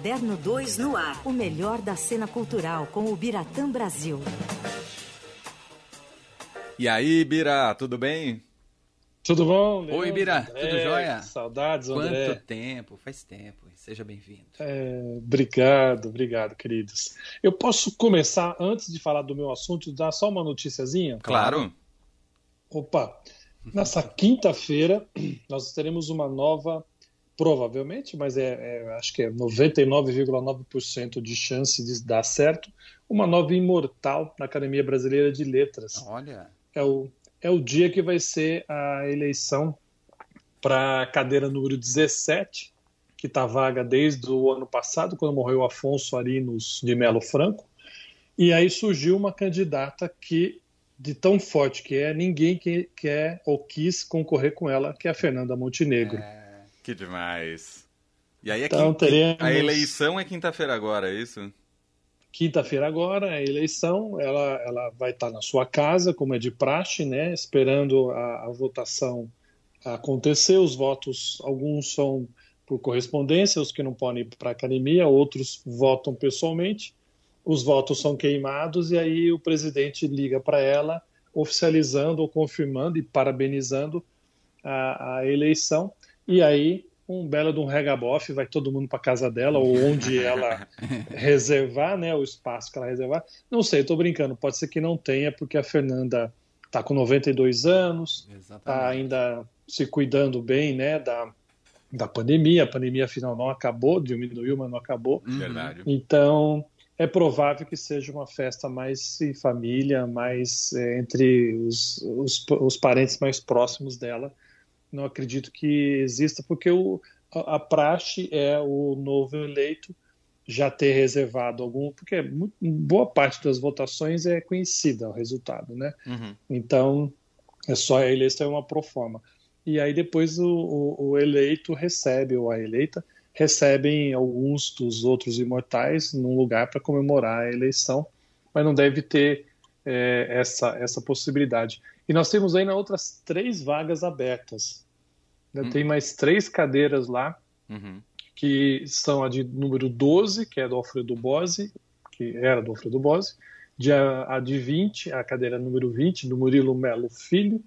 Caderno 2 no ar. O melhor da cena cultural com o Biratã Brasil. E aí, Bira, tudo bem? Tudo bom? Leandro, Oi, Bira, André, tudo jóia? Saudades, André. Quanto tempo, faz tempo. Seja bem-vindo. É, obrigado, obrigado, queridos. Eu posso começar, antes de falar do meu assunto, dar só uma noticiazinha? Claro. Opa, nessa quinta-feira nós teremos uma nova provavelmente, mas é, é acho que é 99,9% de chance de dar certo, uma nova imortal na Academia Brasileira de Letras. Olha. É o, é o dia que vai ser a eleição para a cadeira número 17, que está vaga desde o ano passado, quando morreu Afonso Arinos de Melo Franco. E aí surgiu uma candidata que, de tão forte que é, ninguém que quer ou quis concorrer com ela, que é a Fernanda Montenegro. É. Que demais. E aí então, teremos... a eleição é quinta-feira agora, é isso? Quinta-feira agora, a eleição, ela, ela vai estar na sua casa, como é de praxe, né? Esperando a, a votação acontecer. Os votos, alguns são por correspondência, os que não podem ir para a academia, outros votam pessoalmente. Os votos são queimados e aí o presidente liga para ela, oficializando ou confirmando e parabenizando a, a eleição. E aí, um belo de um regabof, vai todo mundo para casa dela, ou onde ela reservar, né, o espaço que ela reservar. Não sei, estou brincando, pode ser que não tenha, porque a Fernanda está com 92 anos, está ainda se cuidando bem, né, da, da pandemia. A pandemia, afinal, não acabou, diminuiu, mas não acabou. Uhum. Verdade. Então, é provável que seja uma festa mais em família, mais é, entre os, os, os parentes mais próximos dela não acredito que exista, porque o, a, a praxe é o novo eleito já ter reservado algum, porque muito, boa parte das votações é conhecida o resultado, né? Uhum. Então, é só a eleição é uma proforma. E aí depois o, o, o, eleito recebe, ou a eleita, recebem alguns dos outros imortais num lugar para comemorar a eleição, mas não deve ter é, essa, essa possibilidade. E nós temos ainda outras três vagas abertas. Né? Hum. Tem mais três cadeiras lá, uhum. que são a de número 12, que é do Alfredo Bose, que era do Alfredo Bose, de a, a de 20, a cadeira número 20, do Murilo Melo Filho,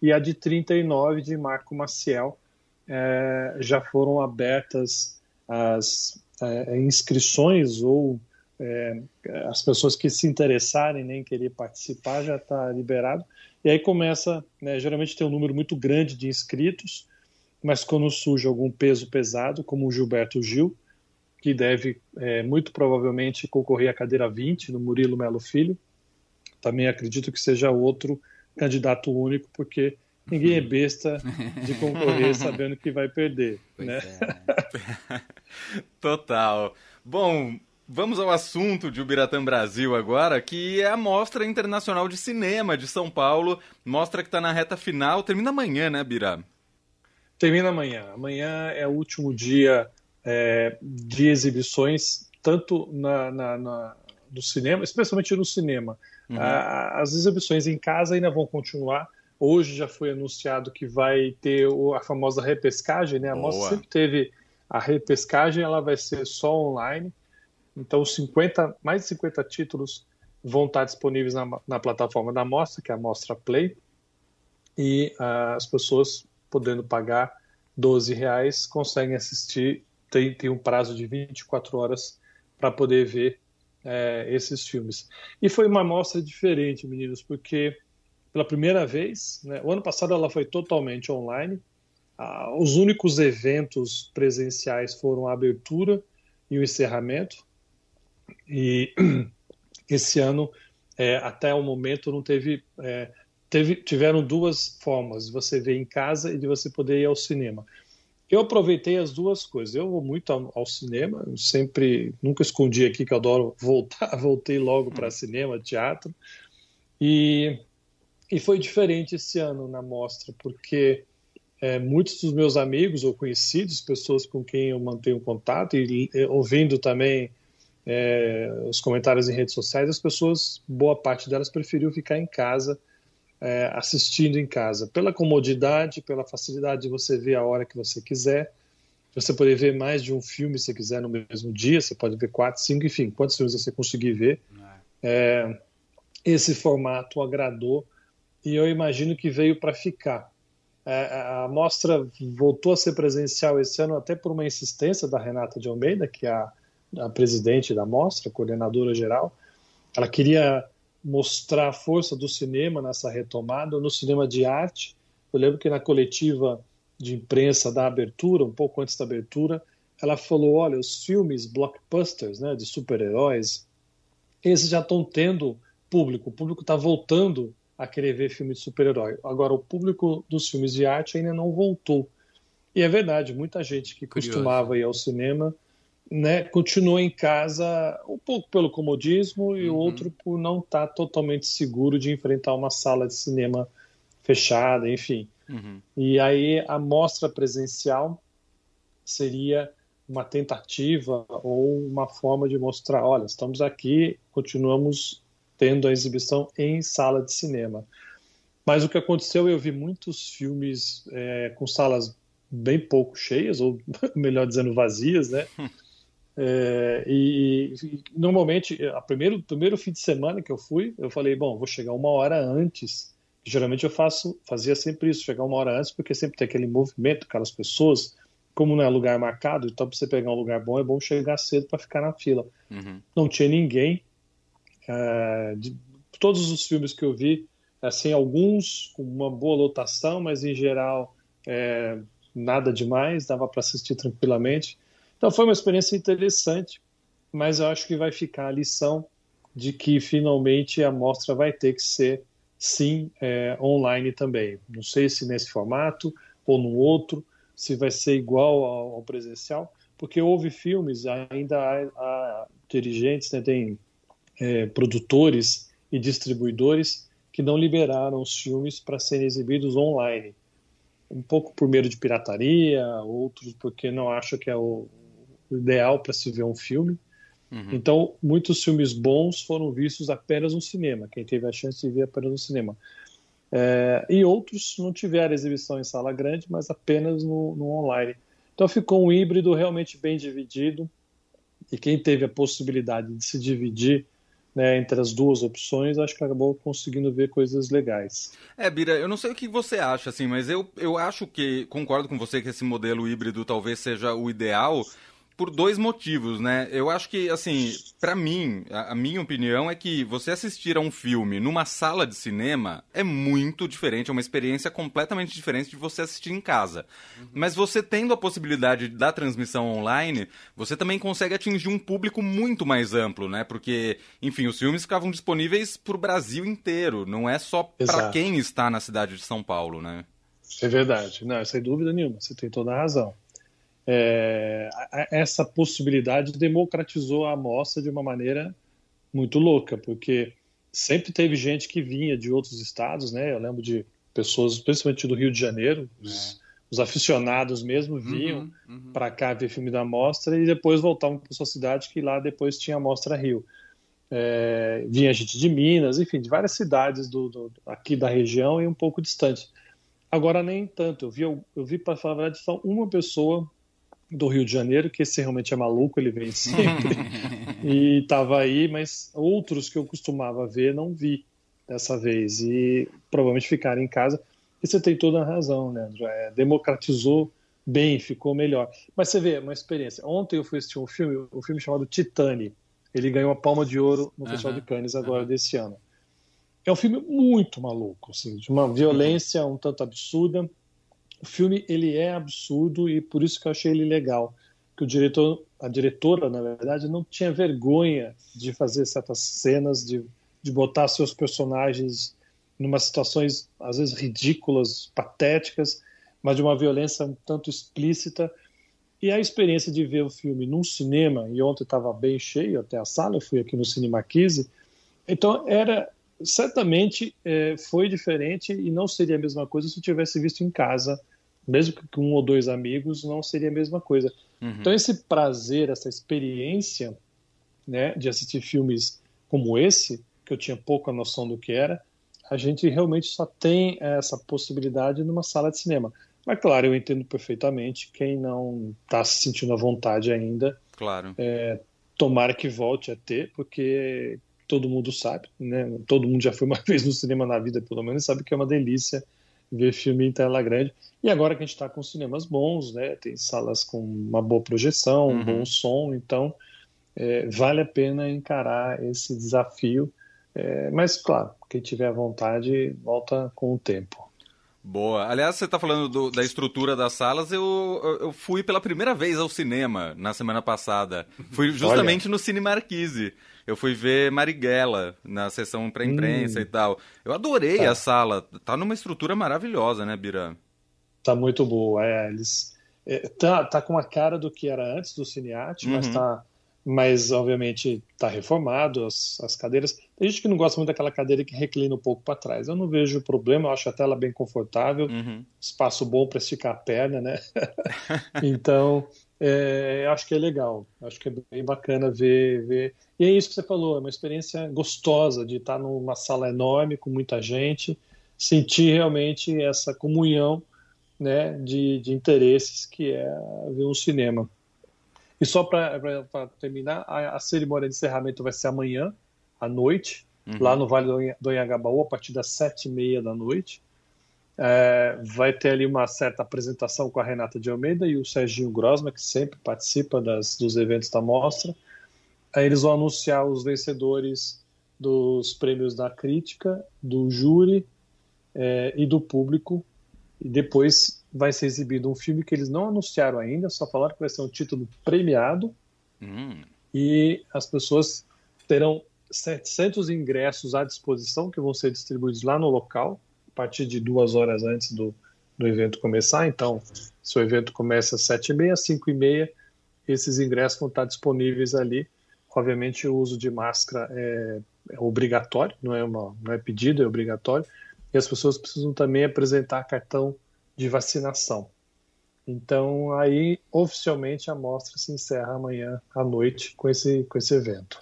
e a de 39, de Marco Maciel. É, já foram abertas as é, inscrições ou é, as pessoas que se interessarem né, em querer participar já está liberado. E aí começa, né, geralmente tem um número muito grande de inscritos, mas quando surge algum peso pesado, como o Gilberto Gil, que deve é, muito provavelmente concorrer à cadeira 20 no Murilo Melo Filho, também acredito que seja outro candidato único, porque ninguém é besta de concorrer sabendo que vai perder. Pois né? É. Total. Bom, Vamos ao assunto de Ubiratã Brasil agora, que é a Mostra Internacional de Cinema de São Paulo. Mostra que está na reta final, termina amanhã, né, Bira? Termina amanhã. Amanhã é o último dia é, de exibições, tanto na, na, na, no cinema, especialmente no cinema. Uhum. as exibições em casa ainda vão continuar. Hoje já foi anunciado que vai ter a famosa repescagem, né? A Boa. mostra sempre teve a repescagem, ela vai ser só online. Então, 50, mais de 50 títulos vão estar disponíveis na, na plataforma da mostra, que é a Mostra Play. E uh, as pessoas podendo pagar 12 reais, conseguem assistir, tem, tem um prazo de 24 horas para poder ver é, esses filmes. E foi uma amostra diferente, meninos, porque pela primeira vez, né, o ano passado ela foi totalmente online, ah, os únicos eventos presenciais foram a abertura e o encerramento, e esse ano, é, até o momento, não teve é, teve, tiveram duas formas, de você ver em casa e de você poder ir ao cinema. Eu aproveitei as duas coisas. Eu vou muito ao, ao cinema, sempre, nunca escondi aqui que eu adoro voltar, voltei logo para cinema, teatro. E, e foi diferente esse ano na mostra, porque é, muitos dos meus amigos ou conhecidos, pessoas com quem eu mantenho contato e, e ouvindo também é, os comentários em redes sociais, as pessoas, boa parte delas preferiu ficar em casa é, assistindo em casa, pela comodidade, pela facilidade de você ver a hora que você quiser. você poder ver mais de um filme se quiser no mesmo dia, você pode ver quatro, cinco, enfim, quantos filmes você conseguir ver. É, esse formato agradou e eu imagino que veio para ficar. É, a mostra voltou a ser presencial esse ano até por uma insistência da Renata de Almeida, que é a, a presidente da mostra, coordenadora geral. Ela queria mostrar a força do cinema nessa retomada, no cinema de arte. Eu lembro que na coletiva de imprensa da abertura, um pouco antes da abertura, ela falou: olha, os filmes blockbusters, né, de super-heróis, esses já estão tendo público. O público está voltando a querer ver filme de super-herói. Agora, o público dos filmes de arte ainda não voltou. E é verdade, muita gente que Curioso. costumava ir ao cinema né, continuou em casa, um pouco pelo comodismo e uhum. outro por não estar tá totalmente seguro de enfrentar uma sala de cinema fechada, enfim. Uhum. E aí a mostra presencial seria uma tentativa ou uma forma de mostrar, olha, estamos aqui, continuamos tendo a exibição em sala de cinema. Mas o que aconteceu, eu vi muitos filmes é, com salas bem pouco cheias, ou melhor dizendo, vazias, né? É, e, e, normalmente, a primeiro, primeiro fim de semana que eu fui, eu falei, bom, vou chegar uma hora antes Geralmente eu faço, fazia sempre isso, chegar uma hora antes, porque sempre tem aquele movimento, aquelas pessoas, como não é lugar marcado, então para você pegar um lugar bom é bom chegar cedo para ficar na fila. Uhum. Não tinha ninguém. É, de todos os filmes que eu vi, assim, alguns com uma boa lotação, mas em geral é, nada demais, dava para assistir tranquilamente. Então foi uma experiência interessante, mas eu acho que vai ficar a lição de que finalmente a mostra vai ter que ser sim é, online também. Não sei se nesse formato ou no outro, se vai ser igual ao, ao presencial, porque houve filmes, ainda há, há dirigentes, né, tem é, produtores e distribuidores que não liberaram os filmes para serem exibidos online. Um pouco por medo de pirataria, outros porque não acham que é o ideal para se ver um filme. Uhum. Então, muitos filmes bons foram vistos apenas no cinema, quem teve a chance de ver apenas no cinema. É, e outros não tiveram exibição em sala grande, mas apenas no, no, online. Então ficou um híbrido realmente bem dividido, e quem teve a possibilidade de se dividir né, entre as duas opções, acho que acabou conseguindo ver coisas legais. É, Bira, eu não sei o que você acha, assim, mas eu, eu acho que, concordo com você que esse modelo híbrido talvez seja o ideal, por dois motivos, né? Eu acho que, assim, para mim, a, a, minha opinião é que você assistir a um filme numa sala de cinema é muito diferente, é uma experiência completamente diferente de você assistir em casa. Uhum. Mas você tendo a possibilidade da transmissão online, você também consegue atingir um público muito mais amplo, né? Porque, enfim, os filmes ficavam disponíveis pro Brasil inteiro, não é só para quem está na cidade de São Paulo, né? É verdade, não, sem dúvida nenhuma, você tem toda a razão é, essa possibilidade democratizou a amostra de uma maneira muito louca, porque sempre teve gente que vinha de outros estados, né? Eu lembro de pessoas, principalmente do Rio de Janeiro, os, é. os aficionados mesmo vinham uhum, uhum. para cá ver filme da mostra e depois voltavam para sua cidade, que lá depois tinha a mostra Rio. É, vinha gente de Minas, enfim, de várias cidades do, do, aqui da região e um pouco distante. Agora nem tanto. Eu vi, eu vi para falar a verdade, só uma pessoa do Rio de Janeiro, que esse realmente é maluco, ele vem sempre. e estava aí, mas outros que eu costumava ver não vi dessa vez. E provavelmente ficaram em casa. E você tem toda a razão, né? Democratizou bem, ficou melhor. Mas você vê, é uma experiência. Ontem eu fui assistir um filme, um filme chamado Titane. Ele ganhou a Palma de Ouro no Festival de Cannes agora desse ano. É um filme muito maluco, assim, de uma violência um tanto absurda o filme ele é absurdo e por isso que eu achei ele legal, que o diretor, a diretora, na verdade, não tinha vergonha de fazer certas cenas, de, de botar seus personagens numa situações às vezes ridículas, patéticas, mas de uma violência um tanto explícita. E a experiência de ver o filme num cinema, e ontem estava bem cheio até a sala, eu fui aqui no Cinema 15, então era certamente é, foi diferente e não seria a mesma coisa se eu tivesse visto em casa, mesmo que com um ou dois amigos, não seria a mesma coisa. Uhum. Então esse prazer, essa experiência, né, de assistir filmes como esse, que eu tinha pouca noção do que era, a gente realmente só tem essa possibilidade numa sala de cinema. Mas, claro, eu entendo perfeitamente quem não está se sentindo à vontade ainda. Claro. É, tomara que volte a ter, porque todo mundo sabe, né? Todo mundo já foi uma vez no cinema na vida, pelo menos, sabe que é uma delícia ver filme em tela grande. E agora que a gente está com cinemas bons, né? Tem salas com uma boa projeção, um uhum. bom som, então é, vale a pena encarar esse desafio. É, mas, claro, quem tiver vontade, volta com o tempo. Boa. Aliás, você está falando do, da estrutura das salas. Eu, eu fui pela primeira vez ao cinema na semana passada. Fui justamente Olha. no Cine Marquise. Eu fui ver Marighella na sessão para imprensa hum. e tal. Eu adorei tá. a sala. Tá numa estrutura maravilhosa, né, Bira? Tá muito boa. É, eles é, tá, tá com a cara do que era antes do Cinearte, uhum. mas tá mas obviamente está reformado as, as cadeiras. Tem gente que não gosta muito daquela cadeira que reclina um pouco para trás. Eu não vejo problema, eu acho a tela bem confortável, uhum. espaço bom para esticar a perna, né? então, é, acho que é legal, acho que é bem bacana ver, ver. E é isso que você falou, é uma experiência gostosa de estar numa sala enorme com muita gente, sentir realmente essa comunhão né, de, de interesses que é ver um cinema. E só para terminar, a, a, cerimônia de encerramento vai ser amanhã, à noite, uhum. lá no Vale do Anhangabaú, a partir das sete e meia da noite. É, vai ter ali uma certa apresentação com a Renata de Almeida e o Serginho Grosma, que sempre participa das, dos eventos da mostra. Aí eles vão anunciar os vencedores dos prêmios da crítica, do júri é, e do público. E depois vai ser exibido um filme que eles não anunciaram ainda, só falaram que vai ser um título premiado. Hum. E as pessoas terão 700 ingressos à disposição que vão ser distribuídos lá no local, a partir de duas horas antes do, do evento começar. Então, se o evento começa às 7h30, 5h30, esses ingressos vão estar disponíveis ali. Obviamente, o uso de máscara é, é obrigatório, não é, uma, não é pedido, é obrigatório. E as pessoas precisam também apresentar cartão de vacinação. Então, aí, oficialmente, a mostra se encerra amanhã à noite com esse, com esse evento.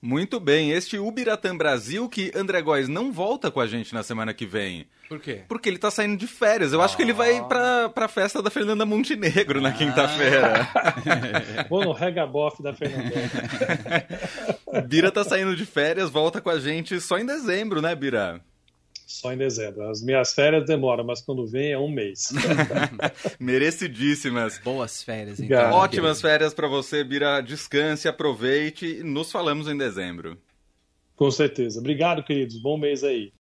Muito bem, este Ubiratã Brasil, que André Góes não volta com a gente na semana que vem. Por quê? Porque ele tá saindo de férias. Eu ah. acho que ele vai ah. pra, pra festa da Fernanda Montenegro na ah. quinta-feira. Vou no regabof da Fernanda. Bira tá saindo de férias, volta com a gente só em dezembro, né, Bira? Só em dezembro. As minhas férias demoram, mas quando vem é um mês. Merecidíssimas. Boas férias, então. Ótimas férias para você, Bira. Descanse, aproveite. Nos falamos em dezembro. Com certeza. Obrigado, queridos. Bom mês aí.